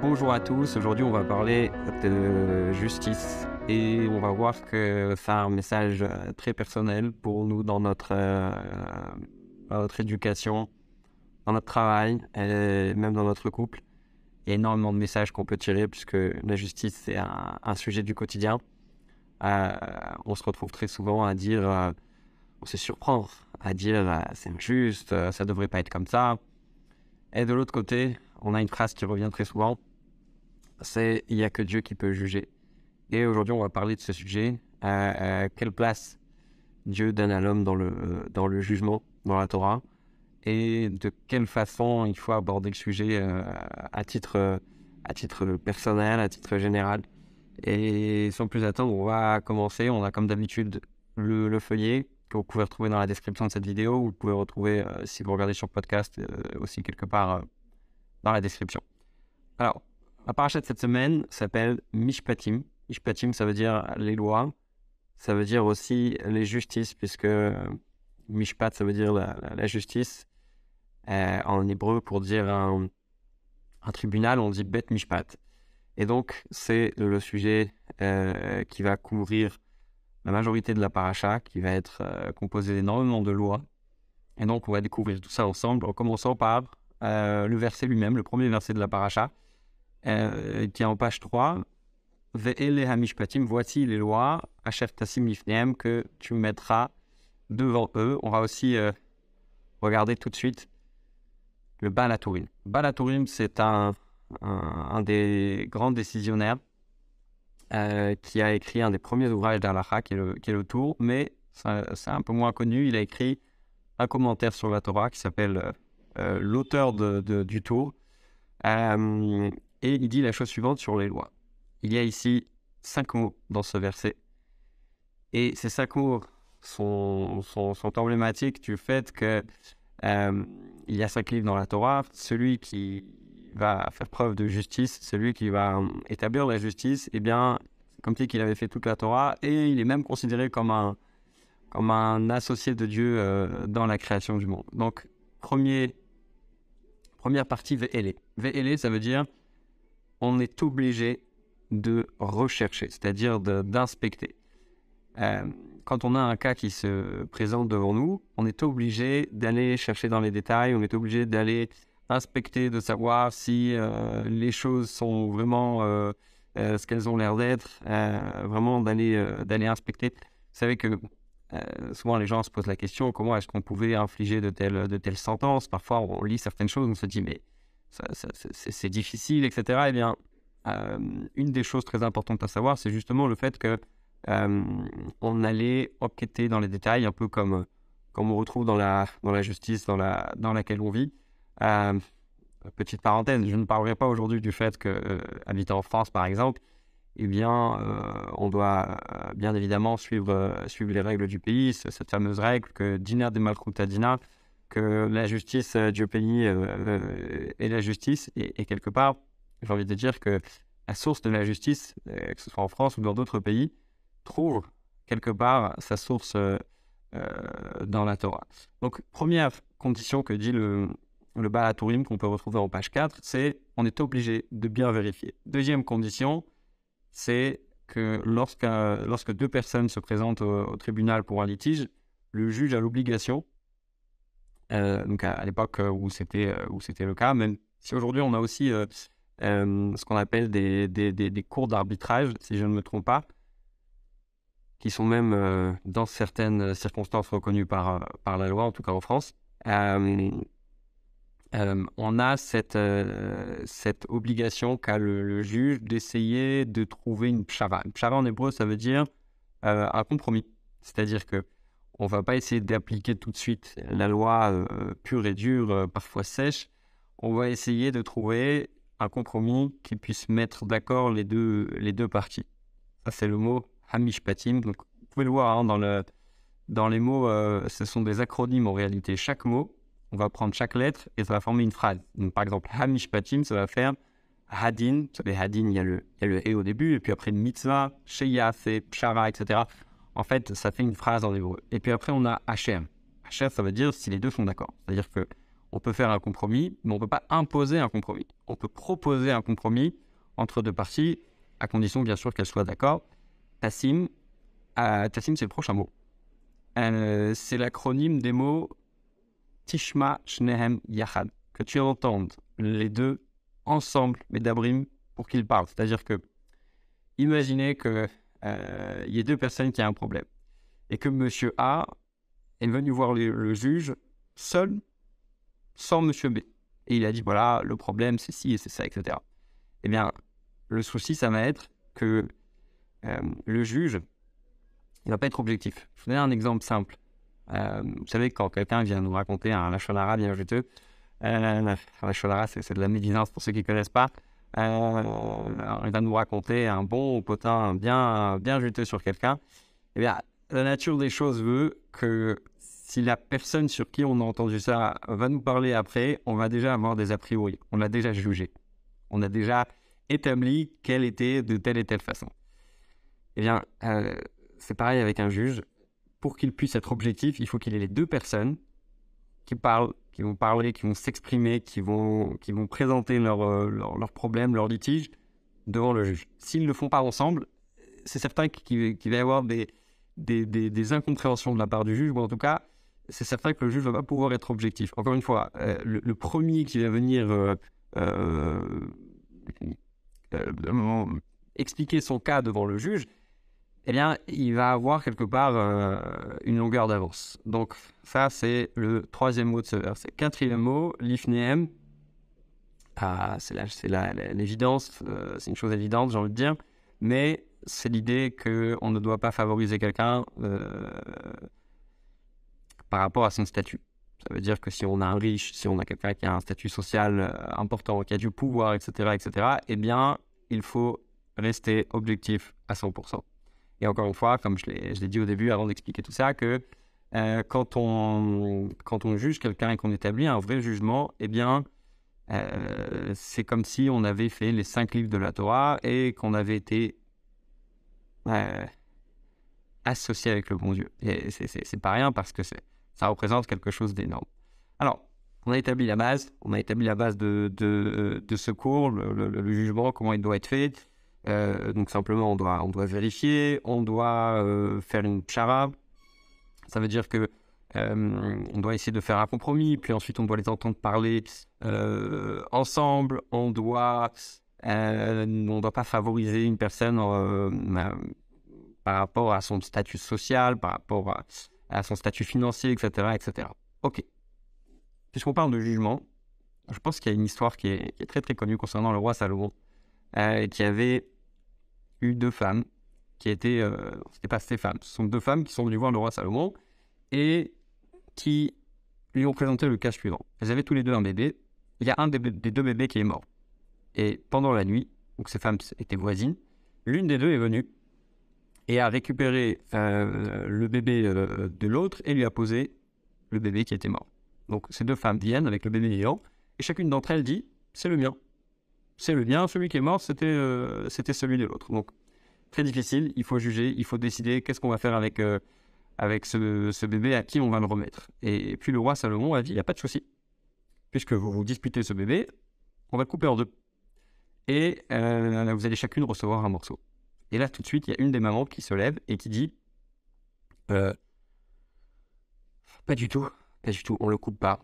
Bonjour à tous, aujourd'hui on va parler de justice et on va voir que a un message euh, très personnel pour nous dans notre, euh, notre éducation, dans notre travail et même dans notre couple. Il y a énormément de messages qu'on peut tirer puisque la justice c'est un, sujet du quotidien. Euh, on se retrouve très souvent à dire, on se surprend à dire c'est injuste, ça devrait pas être comme ça. Et de l'autre côté, on a une phrase qui revient très souvent, c'est il n'y a que Dieu qui peut juger. Et aujourd'hui, on va parler de ce sujet. Euh, quelle place Dieu donne à l'homme dans le, dans le jugement, dans la Torah, et de quelle façon il faut aborder le sujet euh, à, titre, à titre personnel, à titre général? Et sans plus attendre, on va commencer. On a comme d'habitude le, le, feuillet que vous pouvez retrouver dans la description de cette vidéo. Vous pouvez retrouver, euh, si vous regardez sur podcast, euh, aussi quelque part euh, dans la description. Alors, la paracha de cette semaine s'appelle Mishpatim. Mishpatim, ça veut dire les lois. Ça veut dire aussi les justices, puisque Mishpat, ça veut dire la, justice. en hébreu, pour dire un, un, tribunal, on dit Bet Mishpat. Et donc, c'est le sujet euh, qui va couvrir la majorité de la paracha, qui va être euh, composé d'énormément de lois. Et donc, on va découvrir tout ça ensemble, en commençant par euh, le verset lui-même, le premier verset de la paracha, qui est en page 3. Ve'ele hamishpatim, voici les lois, que tu mettras devant eux. On va aussi regarder tout de suite le Balaturim. Balaturim, c'est un un, un, des grands décisionnaires euh, qui a écrit un des premiers ouvrages d'Alaha, qui, qui, est le Tour, mais c'est un peu moins connu. Il a écrit un commentaire sur la Torah qui s'appelle euh, L'auteur du Tour. Euh, et il dit la chose suivante sur les lois. Il y a ici cinq mots dans ce verset. Et ces cinq mots sont, emblématiques du fait que il y a cinq livres dans la Torah. Celui qui va faire preuve de justice, celui qui va euh, établir la justice, eh bien, comme si qu'il avait fait toute la Torah, et il est même considéré comme un, comme un associé de Dieu euh, dans la création du monde. Donc, premier, première partie, Ve'ele. Ve'ele, ça veut dire on est obligé de rechercher, c'est-à-dire d'inspecter. Euh, quand on a un cas qui se présente devant nous, on est obligé d'aller chercher dans les détails, on est obligé d'aller inspecter, de savoir si euh, les choses sont vraiment euh, ce qu'elles ont l'air d'être, vraiment d'aller d'aller inspecter. Vous savez que souvent les gens se posent la question comment est-ce qu'on pouvait infliger de telles, de telles sentences? Parfois on lit certaines choses, on se dit mais c'est difficile, etc. Eh bien, une des choses très importantes à savoir, c'est justement le fait que on allait enquêter dans les détails, un peu comme, on retrouve dans la, justice dans, la, dans laquelle on vit. Euh, petite parenthèse, je ne parlerai pas aujourd'hui du fait que, euh, habiter en France par exemple, eh bien, euh, on doit euh, bien évidemment suivre, euh, suivre les règles du pays, cette fameuse règle que Dina de Malkruta Dina, que la justice du pays est la justice, et, quelque part, j'ai envie de dire que la source de la justice, que ce soit en France ou dans d'autres pays, trouve quelque part sa source dans la Torah. Donc, première condition que dit le, le qu'on peut retrouver en page 4, c'est on est obligé de bien vérifier. Deuxième condition, c'est que lorsque, deux personnes se présentent au, tribunal pour un litige, le juge a l'obligation, euh, donc à, l'époque où c'était où c'était le cas, même si aujourd'hui on a aussi euh, euh, ce qu'on appelle des, des, des, cours d'arbitrage, si je ne me trompe pas, qui sont même euh, dans certaines circonstances reconnues par, par la loi, en tout cas en France. Euh, euh, on a cette, euh, cette obligation qu'a le, juge d'essayer de trouver une pshava. Une pshava en hébreu, ça veut dire euh, un compromis. C'est-à-dire que on va pas essayer d'appliquer tout de suite la loi euh, pure et dure, euh, parfois sèche. On va essayer de trouver un compromis qui puisse mettre d'accord les deux, les deux parties. Ça, c'est le mot hamishpatim. Donc, vous pouvez le voir hein, dans, le, dans les mots, euh, ce sont des acronymes en réalité. Chaque mot on va prendre chaque lettre et ça va former une phrase. Donc, par exemple, Hamishpatim, ça va faire Hadin. Vous savez, Hadin, il y a le, il et au début, et puis après mitzvah, Sheya, c'est Pshara, etc. En fait, ça fait une phrase en hébreu. Et puis après, on a Hacher. Hacher, ça veut dire si les deux sont d'accord. C'est-à-dire que On peut faire un compromis, mais on ne peut pas imposer un compromis. On peut proposer un compromis entre deux parties, à condition bien sûr qu'elles soient d'accord. Tassim, euh, Tassim c'est le prochain mot. Euh, c'est l'acronyme des mots Tishma Shnehem Yachad. Que tu entendes les deux ensemble, mais d'abrim, pour qu'ils parlent. C'est-à-dire que, imaginez qu'il euh, y ait deux personnes qui ont un problème et que monsieur A est venu voir le, juge seul, sans monsieur B. Et il a dit voilà, le problème c'est ci et c'est ça, etc. Eh bien, le souci, ça va être que euh, le juge, il va pas être objectif. Je vous donne un exemple simple. Euh, vous savez, quand quelqu'un vient nous raconter un lachonara bien juteux, euh, lachonara, c'est de la médisance pour ceux qui ne connaissent pas. Euh, il va nous raconter un bon potin bien, bien juteux sur quelqu'un. Eh bien, la nature des choses veut que si la personne sur qui on a entendu ça va nous parler après, on va déjà avoir des a priori. On l'a déjà jugé. On a déjà établi qu'elle était de telle et telle façon. Eh bien, euh, c'est pareil avec un juge. Pour qu'il puisse être objectif, il faut qu'il ait les deux personnes qui parlent, qui vont parler, qui vont s'exprimer, qui vont, qui vont présenter leurs euh, leur, problèmes, leurs litiges devant le juge. S'ils ne le font pas ensemble, c'est certain qu'il va y avoir des, des, des, incompréhensions de la part du juge, ou en tout cas, c'est certain que le juge ne va pas pouvoir être objectif. Encore une fois, euh, le, premier qui va venir expliquer son cas devant le juge, eh bien, il va avoir quelque part euh, une longueur d'avance. Donc, ça, c'est le troisième mot de ce verset. Quatrième mot, l'ifneem. Ah, c'est l'évidence, euh, c'est une chose évidente, j'ai envie de dire, mais c'est l'idée qu'on ne doit pas favoriser quelqu'un euh, par rapport à son statut. Ça veut dire que si on a un riche, si on a quelqu'un qui a un statut social important, qui a du pouvoir, etc., etc., eh bien, il faut rester objectif à 100%. Et encore une fois, comme je l'ai dit au début avant d'expliquer tout ça, que euh, quand, on, juge quelqu'un et qu'on établit un vrai jugement, eh bien, euh, c'est comme si on avait fait les cinq livres de la Torah et qu'on avait été euh, associé avec le bon Dieu. Et c'est pas rien parce que ça représente quelque chose d'énorme. Alors, on a établi la base, on a établi la base de, de, ce cours, le, jugement, comment il doit être fait. Euh, donc simplement, on doit, on doit vérifier, on doit euh, faire une chara. Ça veut dire que euh, on doit essayer de faire un compromis, puis ensuite on doit les entendre parler ensemble. On doit, on doit pas favoriser une personne par rapport à son statut social, par rapport à, son statut financier, etc., etc. Ok. Puisqu'on parle de jugement, je pense qu'il y a une histoire qui est, qui est, très très connue concernant le roi Salomon, qui avait eu deux femmes qui étaient, euh, c'était pas ces femmes, ce sont deux femmes qui sont venues voir le roi Salomon et qui lui ont présenté le cas suivant. Elles avaient tous les deux un bébé. Il y a un des, deux bébés qui est mort. Et pendant la nuit, donc ces femmes étaient voisines, l'une des deux est venue et a récupéré euh, le bébé euh, de l'autre et lui a posé le bébé qui était mort. Donc ces deux femmes viennent avec le bébé vivant et chacune d'entre elles dit c'est le mien c'est le bien. Celui qui est mort, c'était euh, c'était celui de l'autre. Donc, très difficile. Il faut juger, il faut décider qu'est-ce qu'on va faire avec, euh, avec ce, bébé, à qui on va le remettre. Et, puis, le roi Salomon a dit il n'y a pas de souci. Puisque vous vous disputez ce bébé, on va le couper en deux. Et euh, vous allez chacune recevoir un morceau. Et là, tout de suite, il y a une des mamans qui se lève et qui dit Pas du tout, pas du tout, on le coupe pas.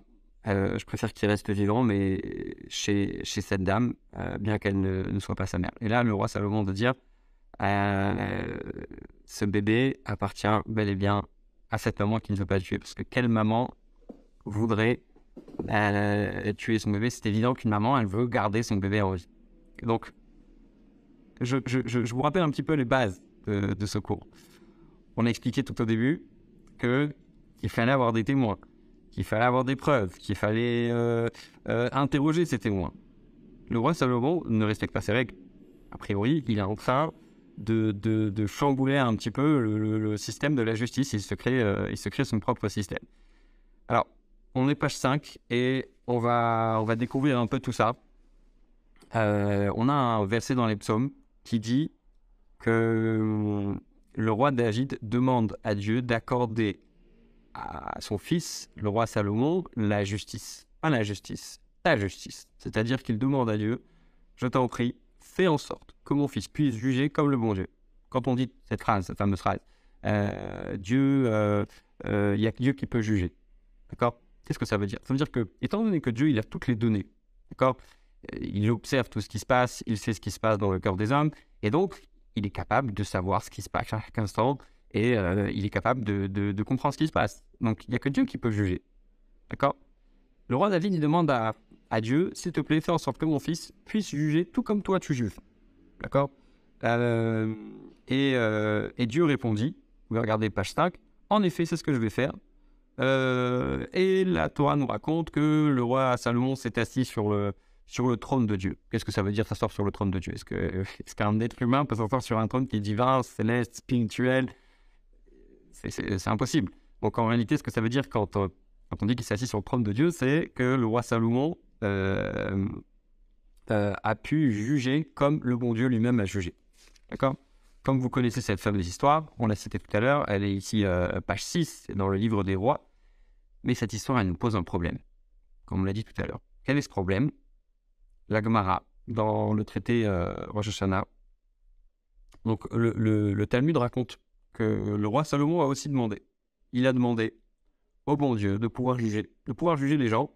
Euh, je préfère qu'il reste vivant, mais chez, cette dame, euh, bien qu'elle ne, soit pas sa mère. Et là, le roi Salomon de dire euh, ce bébé appartient bel et bien à cette maman qui ne veut pas le tuer. Parce que quelle maman voudrait tuer son bébé? C'est évident qu'une maman, elle veut garder son bébé en vie. Donc, je, vous rappelle un petit peu les bases de, de ce cours. On a expliqué tout au début qu'il fallait avoir des témoins qu'il fallait avoir des preuves, qu'il fallait euh, euh, interroger ces témoins. Le roi Salomon ne respecte pas ces règles. A priori, il est en train de, de, chambouler un petit peu le, système de la justice. Il se, crée, euh, il se crée son propre système. Alors, on est page 5 et on va, on va découvrir un peu tout ça. on a un verset dans les psaumes qui dit que le roi David demande à Dieu d'accorder à son fils, le roi Salomon, la justice. pas la justice, la justice. C'est-à-dire qu'il demande à Dieu, je t'en prie, fais en sorte que mon fils puisse juger comme le bon Dieu. Quand on dit cette phrase, cette fameuse phrase, euh, Dieu, il euh, euh, y a Dieu qui peut juger. D'accord? Qu'est-ce que ça veut dire? Ça veut dire que, étant donné que Dieu, il a toutes les données, d'accord? Il observe tout ce qui se passe, il sait ce qui se passe dans le cœur des hommes, et donc, il est capable de savoir ce qui se passe à chaque instant, et il est capable de, comprendre ce qui se passe. Donc, il n'y a que Dieu qui peut juger. D'accord? Le roi David, il demande à, Dieu, s'il te plaît, fais en sorte que mon fils puisse juger tout comme toi tu juges. D'accord? Euh, euh, et, Dieu répondit, vous pouvez regarder page 5, en effet, c'est ce que je vais faire. Euh, et la Torah nous raconte que le roi Salomon s'est assis sur le, sur le trône de Dieu. Qu'est-ce que ça veut dire s'asseoir sur le trône de Dieu? Est-ce est qu'un être humain peut s'asseoir sur un trône qui est divin, céleste, spirituel C'est impossible. Donc en réalité, ce que ça veut dire quand, quand on dit qu'il s'est assis sur le trône de Dieu, c'est que le roi Salomon a pu juger comme le bon Dieu lui-même a jugé. D'accord? Comme vous connaissez cette fameuse histoire, on l'a citée tout à l'heure, elle est ici euh, page 6 dans le livre des rois. Mais cette histoire, elle nous pose un problème, comme on l'a dit tout à l'heure. Quel est ce problème? La Gemara, dans le traité euh, Rosh Hashanah, donc le, Talmud raconte que le roi Salomon a aussi demandé. Il a demandé au bon Dieu de pouvoir juger, de pouvoir juger les gens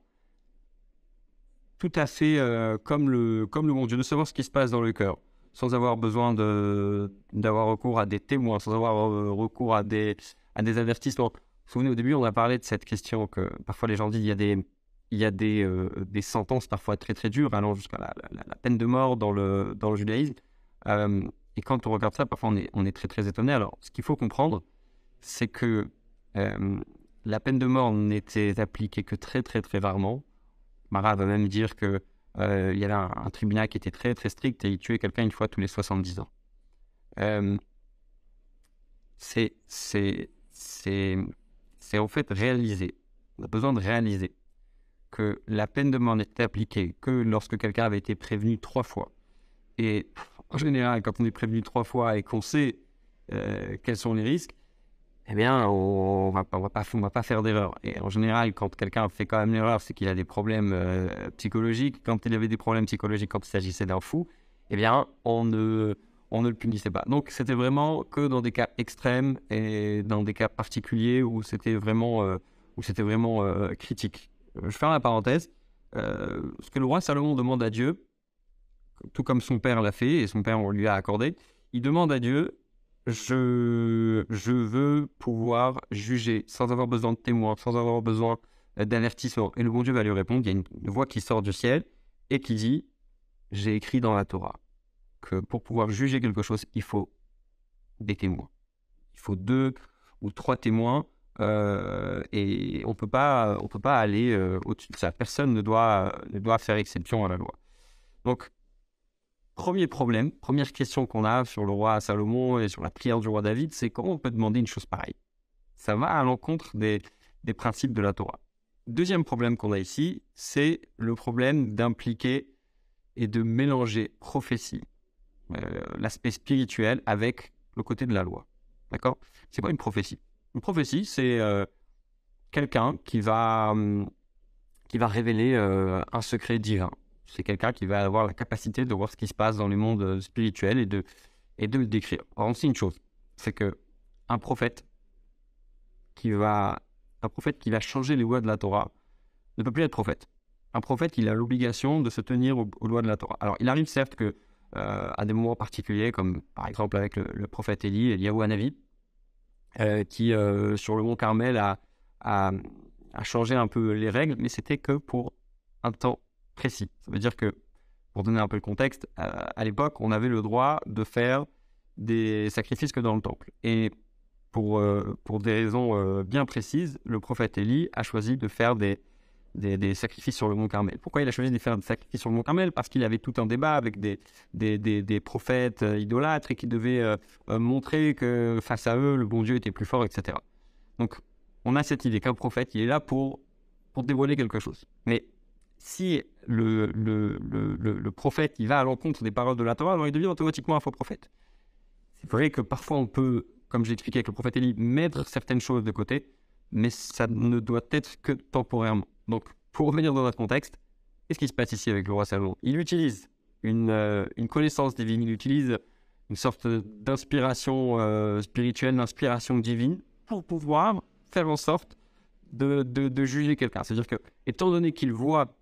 tout à fait euh, comme, le, comme le bon Dieu, de savoir ce qui se passe dans le cœur sans avoir besoin d'avoir recours à des témoins, sans avoir euh, recours à des, à des avertissements. Vous vous souvenez, au début, on a parlé de cette question que parfois les gens disent il y a des, il y a des, euh, des sentences parfois très très dures, allant jusqu'à la, peine de mort dans le, dans le judaïsme. Et quand on regarde ça, parfois on est, très très étonné. Alors, ce qu'il faut comprendre, c'est que la peine de mort n'était appliquée que très très très rarement. Marat va même dire que euh, il y avait un, tribunal qui était très très strict et il tuait quelqu'un une fois tous les 70 ans. Euh, c'est en fait réaliser, on a besoin de réaliser que la peine de mort n'était appliquée que lorsque quelqu'un avait été prévenu trois fois. Et en général, quand on est prévenu trois fois et qu'on sait euh, quels sont les risques, eh bien, on ne va, pas, faire d'erreur. Et en général, quand quelqu'un fait quand même l'erreur, c'est qu'il a des problèmes euh, psychologiques. Quand il avait des problèmes psychologiques, quand il s'agissait d'un fou, eh bien, on ne, le punissait pas. Donc, c'était vraiment que dans des cas extrêmes et dans des cas particuliers où c'était vraiment, euh, où c'était vraiment critique. Je ferme la parenthèse. ce que le roi Salomon demande à Dieu, tout comme son père l'a fait et son père on lui a accordé, il demande à Dieu je, je veux pouvoir juger sans avoir besoin de témoins, sans avoir besoin d'avertissement. Et le bon Dieu va lui répondre, il y a une voix qui sort du ciel et qui dit, j'ai écrit dans la Torah que pour pouvoir juger quelque chose, il faut des témoins. Il faut deux ou trois témoins euh, et on peut pas, on peut pas aller euh, au-dessus de ça. Personne ne doit, ne doit faire exception à la loi. Donc, Premier problème, première question qu'on a sur le roi Salomon et sur la prière du roi David, c'est comment on peut demander une chose pareille? Ça va à l'encontre des, principes de la Torah. Deuxième problème qu'on a ici, c'est le problème d'impliquer et de mélanger prophétie, euh, l'aspect spirituel, avec le côté de la loi. D'accord? C'est pas une prophétie Une prophétie, c'est euh, quelqu'un qui va, hum, qui va révéler euh, un secret divin c'est quelqu'un qui va avoir la capacité de voir ce qui se passe dans le monde euh, spirituel et de, et de le décrire. Par contre, une chose, c'est que un prophète qui va un prophète qui va changer les lois de la Torah ne peut plus être prophète. Un prophète, il a l'obligation de se tenir aux, lois de la Torah. Alors, il arrive certes que euh, des moments particuliers, comme par exemple avec le, prophète Élie, Eliyahu Hanavi, euh, qui sur le mont Carmel a, a, changé un peu les règles, mais c'était que pour un temps précis. Ça veut dire que, pour donner un peu le contexte, à, l'époque, on avait le droit de faire des sacrifices que dans le temple. Et pour, euh, pour des raisons euh, bien précises, le prophète Élie a choisi de faire des, des, sacrifices sur le mont Carmel. Pourquoi il a choisi de faire des sacrifices sur le mont Carmel? Parce qu'il avait tout un débat avec des, des, des prophètes euh, idolâtres et qui devaient montrer que face à eux, le bon Dieu était plus fort, etc. Donc, on a cette idée qu'un prophète, il est là pour, pour dévoiler quelque chose. Mais si le, prophète il va à l'encontre des paroles de la Torah, alors il devient automatiquement un faux prophète. C'est vrai que parfois on peut, comme j'ai expliqué avec le prophète Élie, mettre certaines choses de côté, mais ça ne doit être que temporairement. Donc pour revenir dans notre contexte, qu'est-ce qui se passe ici avec le roi Salomon? Il utilise une, euh, une, connaissance divine, il utilise une sorte d'inspiration euh, spirituelle, d'inspiration divine pour pouvoir faire en sorte de juger quelqu'un. C'est-à-dire que, étant donné qu'il voit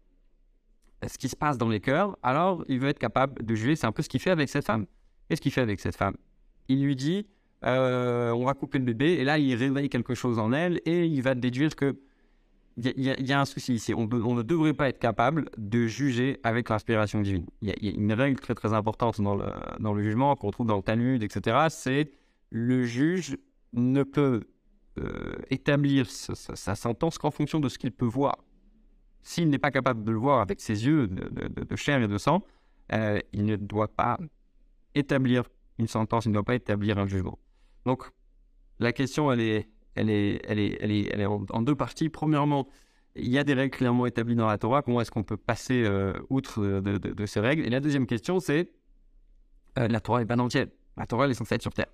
ce qui se passe dans les cœurs, alors il veut être capable de juger. C'est un peu ce qu'il fait avec cette femme. Qu'est-ce qu'il fait avec cette femme? Il lui dit euh, on va couper le bébé, et là il réveille quelque chose en elle, et il va déduire que il y, a un souci ici. On, ne devrait pas être capable de juger avec l'inspiration divine. Il y, a une règle très très importante dans le, dans le jugement qu'on trouve dans le Talmud, etc. C'est le juge ne peut euh, établir sa, sentence qu'en fonction de ce qu'il peut voir. S'il n'est pas capable de le voir avec ses yeux de, chair et de sang, euh, il ne doit pas établir une sentence, il ne doit pas établir un jugement. Donc, la question, elle est, elle est, elle est, elle est, elle est en, deux parties. Premièrement, il y a des règles clairement établies dans la Torah. Comment est-ce qu'on peut passer euh, outre de, ces règles? Et la deuxième question, c'est euh, la Torah est pas entière. La Torah, elle est censée être sur terre.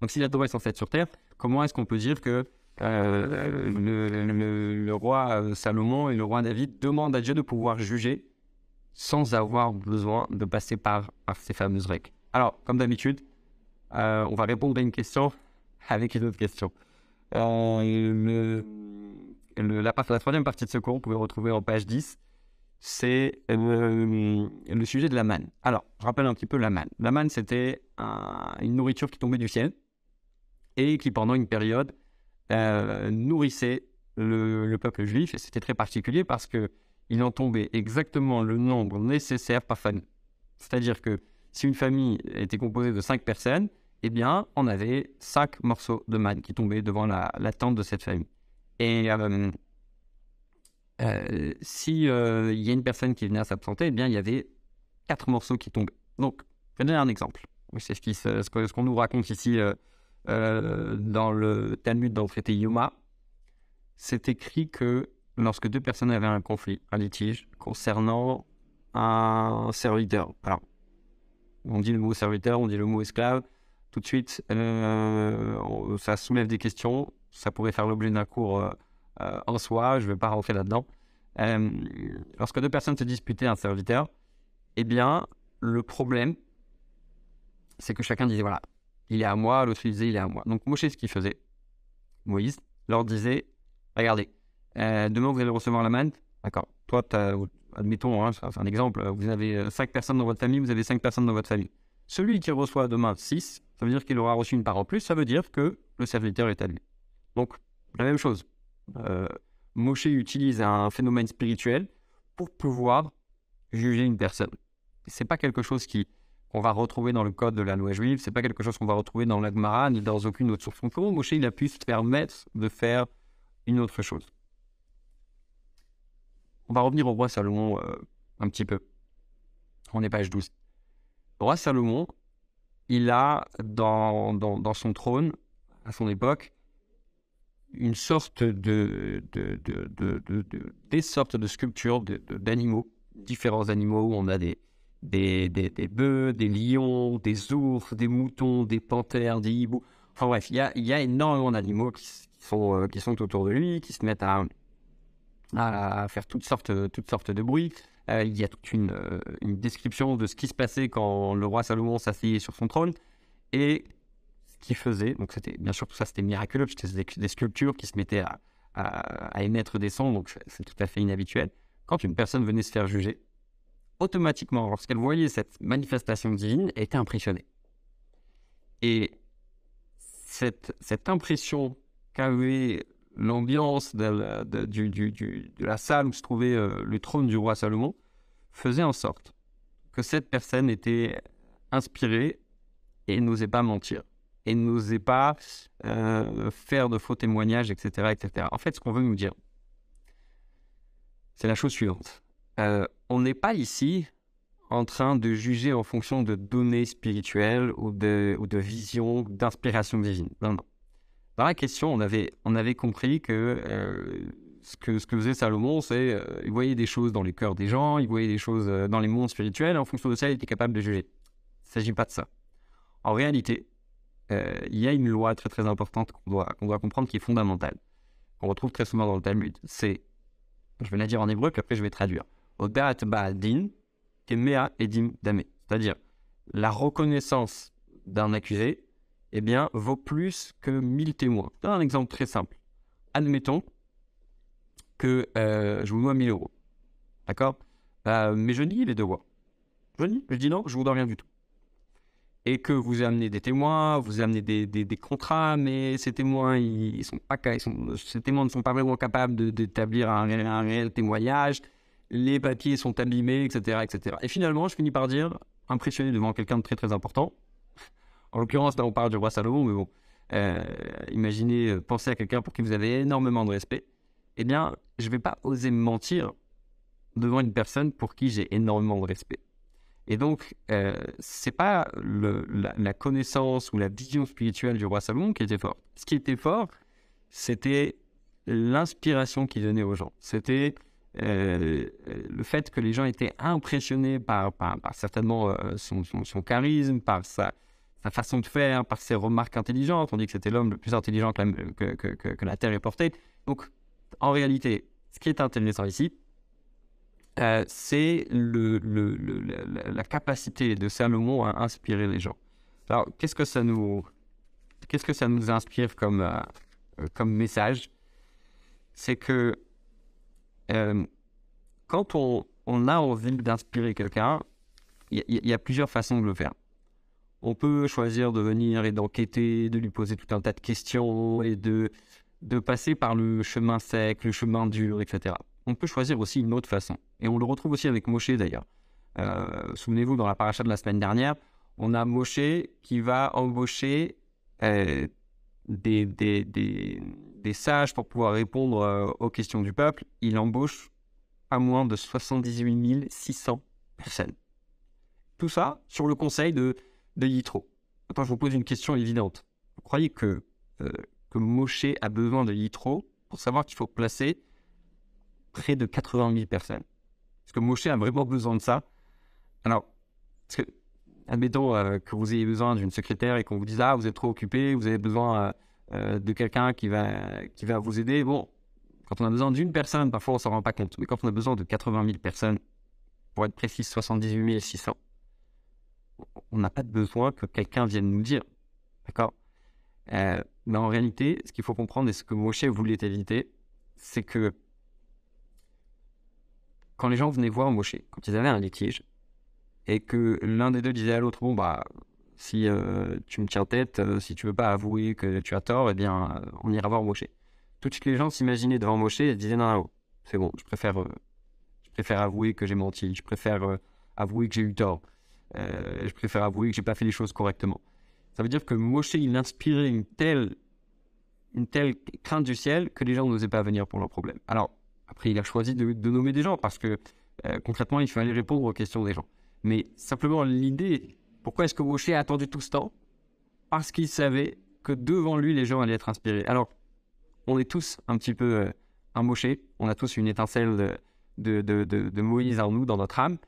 Donc, si la Torah est censée être sur terre, comment est-ce qu'on peut dire que euh, le, roi Salomon et le roi David demandent à Dieu de pouvoir juger sans avoir besoin de passer par, ces fameuses règles Alors, comme d'habitude, on va répondre à une question avec une autre question. Euh, la, troisième partie de ce cours, vous pouvez retrouver en page 10, c'est euh, le sujet de la manne. Alors, je rappelle un petit peu la manne. La manne, c'était une nourriture qui tombait du ciel et qui, pendant une période, euh, nourrissait le, peuple juif. Et c'était très particulier parce qu'il en tombait exactement le nombre nécessaire par famille. C'est-à-dire que si une famille était composée de 5 personnes, eh bien, on avait cinq morceaux de manne qui tombaient devant la, tente de cette famille. Et euh, euh, si euh, il y a une personne qui venait à s'absenter, eh bien, il y avait quatre morceaux qui tombaient. Donc, je vais donner un exemple. C'est ce qu'on nous raconte ici dans le Talmud, dans le traité Yuma. C'est écrit que lorsque deux personnes avaient un conflit, un litige, concernant un serviteur. Alors, on dit le mot serviteur, on dit le mot esclave tout de suite, euh, ça soulève des questions. Ça pourrait faire l'objet d'un cours euh, euh, en soi. Je ne vais pas rentrer là-dedans. lorsque deux personnes se disputaient un serviteur, eh bien, le problème, c'est que chacun disait voilà, il est à moi, l'autre disait il est à moi. Donc, Moshe, ce qu'il faisait, Moïse leur disait regardez, demain vous allez recevoir la manne. D'accord. Toi, admettons, hein, c'est un exemple, vous avez cinq personnes dans votre famille, vous avez cinq personnes dans votre famille. Celui qui reçoit demain 6, ça veut dire qu'il aura reçu une part en plus, ça veut dire que le serviteur est à lui. Donc, la même chose. Euh, Moshe utilise un phénomène spirituel pour pouvoir juger une personne. C'est pas quelque chose qui qu'on va retrouver dans le code de la loi juive, c'est pas quelque chose qu'on va retrouver dans l'Agmara ni dans aucune autre source. Comment Moshe il a pu se permettre de faire une autre chose? On va revenir au roi Salomon euh, un petit peu. On est page 12. Le roi Salomon, il a dans, dans, son trône, à son époque, une sorte de, de, de, des sortes de sculptures d'animaux, différents animaux. On a des, des, des, bœufs, des lions, des ours, des moutons, des panthères, des hiboux. Enfin bref, il y a, y a énormément d'animaux qui, sont, euh, qui sont autour de lui, qui se mettent à, à faire toutes sortes, toutes sortes de bruits. Euh, il y a toute euh, une, description de ce qui se passait quand le roi Salomon s'asseyait sur son trône et ce qu'il faisait. Donc, bien sûr tout ça, c'était miraculeux, c'était des, sculptures qui se mettaient à, émettre des sons, donc c'est tout à fait inhabituel. Quand une personne venait se faire juger, automatiquement, lorsqu'elle voyait cette manifestation divine, était impressionnée. Et cette, impression qu'avait l'ambiance de, la, de, la salle où se trouvait euh, le trône du roi Salomon faisait en sorte que cette personne était inspirée et n'osait pas mentir et n'osait pas euh, faire de faux témoignages, etc., etc. En fait, ce qu'on veut nous dire, c'est la chose suivante. Euh, on n'est pas ici en train de juger en fonction de données spirituelles ou de, visions, d'inspiration divine. Non, non dans la question, on avait, compris que, euh, ce que ce que faisait Salomon, c'est euh, il voyait des choses dans les cœurs des gens, il voyait des choses euh, dans les mondes spirituels, et en fonction de ça, il était capable de juger. Il ne s'agit pas de ça. En réalité, il y a une loi très très importante qu'on doit, qu'on doit comprendre qui est fondamentale, qu'on retrouve très souvent dans le Talmud. C'est Je vais la dire en hébreu, puis après je vais traduire. C'est-à-dire, la reconnaissance d'un accusé, eh bien, vaut plus que 1000 témoins. un exemple très simple. Admettons que euh, je vous dois 1000 euros. D'accord? Euh, Mais je nie les devoirs. Je nie. Je dis non, je vous dois rien du tout. Et que vous amenez des témoins, vous amenez des, des, contrats, mais ces témoins, ils, pas, ils sont, ces témoins ne sont pas vraiment capables d'établir un, réel témoignage. Les papiers sont abîmés, etc., etc. Et finalement, je finis par dire, impressionné devant quelqu'un de très très important. En l'occurrence, là, on parle du roi Salomon, mais bon, euh, imaginez, euh, pensez à quelqu'un pour qui vous avez énormément de respect. Eh bien, je ne vais pas oser me mentir devant une personne pour qui j'ai énormément de respect. Et donc, euh, c'est pas la, connaissance ou la vision spirituelle du roi Salomon qui était forte. Ce qui était fort, c'était l'inspiration qu'il donnait aux gens. C'était euh, le fait que les gens étaient impressionnés par, certainement euh, son, charisme, par sa, façon de faire, par ses remarques intelligentes. On dit que c'était l'homme le plus intelligent que la, Terre ait porté. Donc, en réalité, ce qui est intéressant ici, euh, c'est la, capacité de Salomon à inspirer les gens. Alors, qu'est-ce que ça nous, inspire comme, euh, comme message? C'est que quand on, a envie d'inspirer quelqu'un, il y, a plusieurs façons de le faire. On peut choisir de venir et d'enquêter, de lui poser tout un tas de questions et de, passer par le chemin sec, le chemin dur, etc on peut choisir aussi une autre façon. Et on le retrouve aussi avec Moshe d'ailleurs. Euh, souvenez-vous, dans la paracha de la semaine dernière, on a Moshe qui va embaucher euh, des, des, sages pour pouvoir répondre euh, aux questions du peuple. Il embauche pas moins de 78 600 personnes. Tout ça sur le conseil de, de Yitro. Attends, je vous pose une question évidente. Vous croyez que, que Moshe a besoin de Yitro pour savoir qu'il faut placer près de 80 000 personnes? Est-ce que Moshe a vraiment besoin de ça? Alors, parce que, admettons euh, que vous ayez besoin d'une secrétaire et qu'on vous dise Ah, vous êtes trop occupé, vous avez besoin euh, euh, de quelqu'un qui va, qui va vous aider. Bon, quand on a besoin d'une personne, parfois on s'en rend pas compte. Mais quand on a besoin de 80 000 personnes, pour être précis, 78 600, on n'a pas besoin que quelqu'un vienne nous dire. D'accord? Mais en réalité, ce qu'il faut comprendre et ce que Moshe voulait éviter, c'est que quand les gens venaient voir Moshe, quand ils avaient un litige, et que l'un des deux disait à l'autre, bon, bah, si euh, tu me tiens tête, euh, si tu veux pas avouer que tu as tort, eh bien, euh, on ira voir Moshe. Tout de suite, les gens s'imaginaient devant Moshe et disaient, non, non, c'est bon, je préfère, je préfère avouer que j'ai menti, je préfère avouer que j'ai eu tort, je préfère avouer que j'ai pas fait les choses correctement. Ça veut dire que Moshe, il inspirait une telle, une telle crainte du ciel que les gens n'osaient pas venir pour leurs problèmes. Alors, après, il a choisi de, nommer des gens parce que euh, concrètement, il fallait répondre aux questions des gens. Mais simplement, l'idée, pourquoi est-ce que Moshe a attendu tout ce temps? Parce qu'il savait que devant lui, les gens allaient être inspirés. Alors, on est tous un petit peu euh, Moshe, on a tous une étincelle de, Moïse en nous, dans notre âme,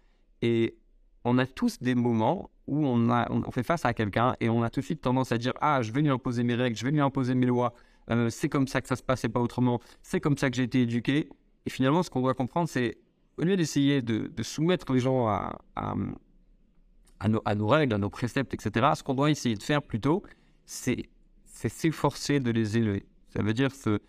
et on a tous des moments où on, fait face à quelqu'un et on a tout de suite tendance à dire Ah, je vais lui imposer mes règles, je vais lui imposer mes lois, euh, c'est comme ça que ça se passe et pas autrement, c'est comme ça que j'ai été éduqué. Et finalement, ce qu'on doit comprendre, c'est au lieu d'essayer de, soumettre les gens à, nos, règles, à nos préceptes, etc., ce qu'on doit essayer de faire plutôt, c'est s'efforcer de les élever. Ça veut dire que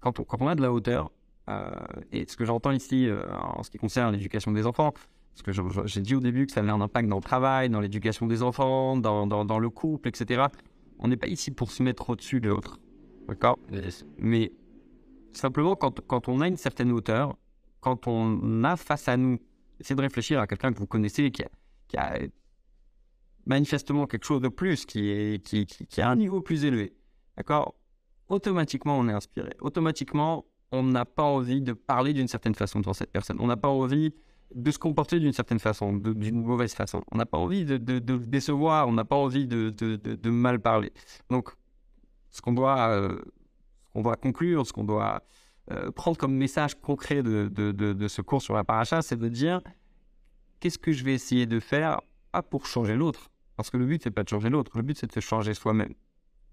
quand on, quand on a de la hauteur, euh, et ce que j'entends ici euh, en ce qui concerne l'éducation des enfants, parce que j'ai dit au début que ça avait un impact dans le travail, dans l'éducation des enfants, dans, dans, dans, le couple, etc. On n'est pas ici pour se mettre au-dessus de l'autre. D'accord? Mais Simplement, quand, quand, on a une certaine hauteur, quand on a face à nous, essayez de réfléchir à quelqu'un que vous connaissez qui a, qui a, manifestement quelque chose de plus, qui, est, qui, qui, a un niveau plus élevé. D'accord? Automatiquement, on est inspiré. Automatiquement, on n'a pas envie de parler d'une certaine façon devant cette personne. On n'a pas envie de se comporter d'une certaine façon, d'une mauvaise façon. On n'a pas envie de, de, décevoir, on n'a pas envie de, de, mal parler. Donc, ce qu'on doit euh, doit conclure, ce qu'on doit euh, prendre comme message concret de, de, ce cours sur la paracha, c'est de dire qu'est-ce que je vais essayer de faire pas pour changer l'autre, parce que le but c'est pas de changer l'autre, le but c'est de se changer soi-même.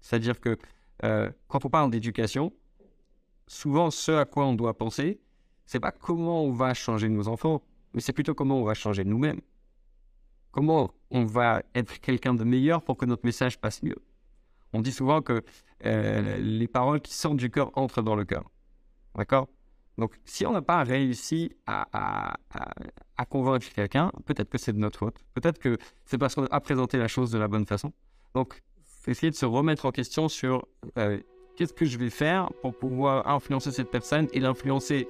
C'est-à-dire que euh, quand on parle d'éducation, souvent ce à quoi on doit penser, c'est pas comment on va changer nos enfants, mais c'est plutôt comment on va changer nous-mêmes. Comment on va être quelqu'un de meilleur pour que notre message passe mieux. On dit souvent que euh, les paroles qui sortent du cœur entrent dans le cœur. D'accord? Donc, si on n'a pas réussi à, convaincre quelqu'un, peut-être que c'est de notre faute. Peut-être que c'est parce qu'on a présenté la chose de la bonne façon. Donc, essayer de se remettre en question sur euh, qu'est-ce que je vais faire pour pouvoir influencer cette personne et l'influencer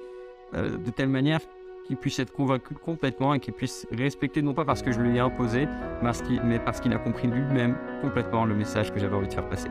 euh, de telle manière qu'il puisse être convaincu complètement et qu'il puisse respecter, non pas parce que je lui ai imposé, mais parce qu'il a compris lui-même complètement le message que j'avais envie de faire passer.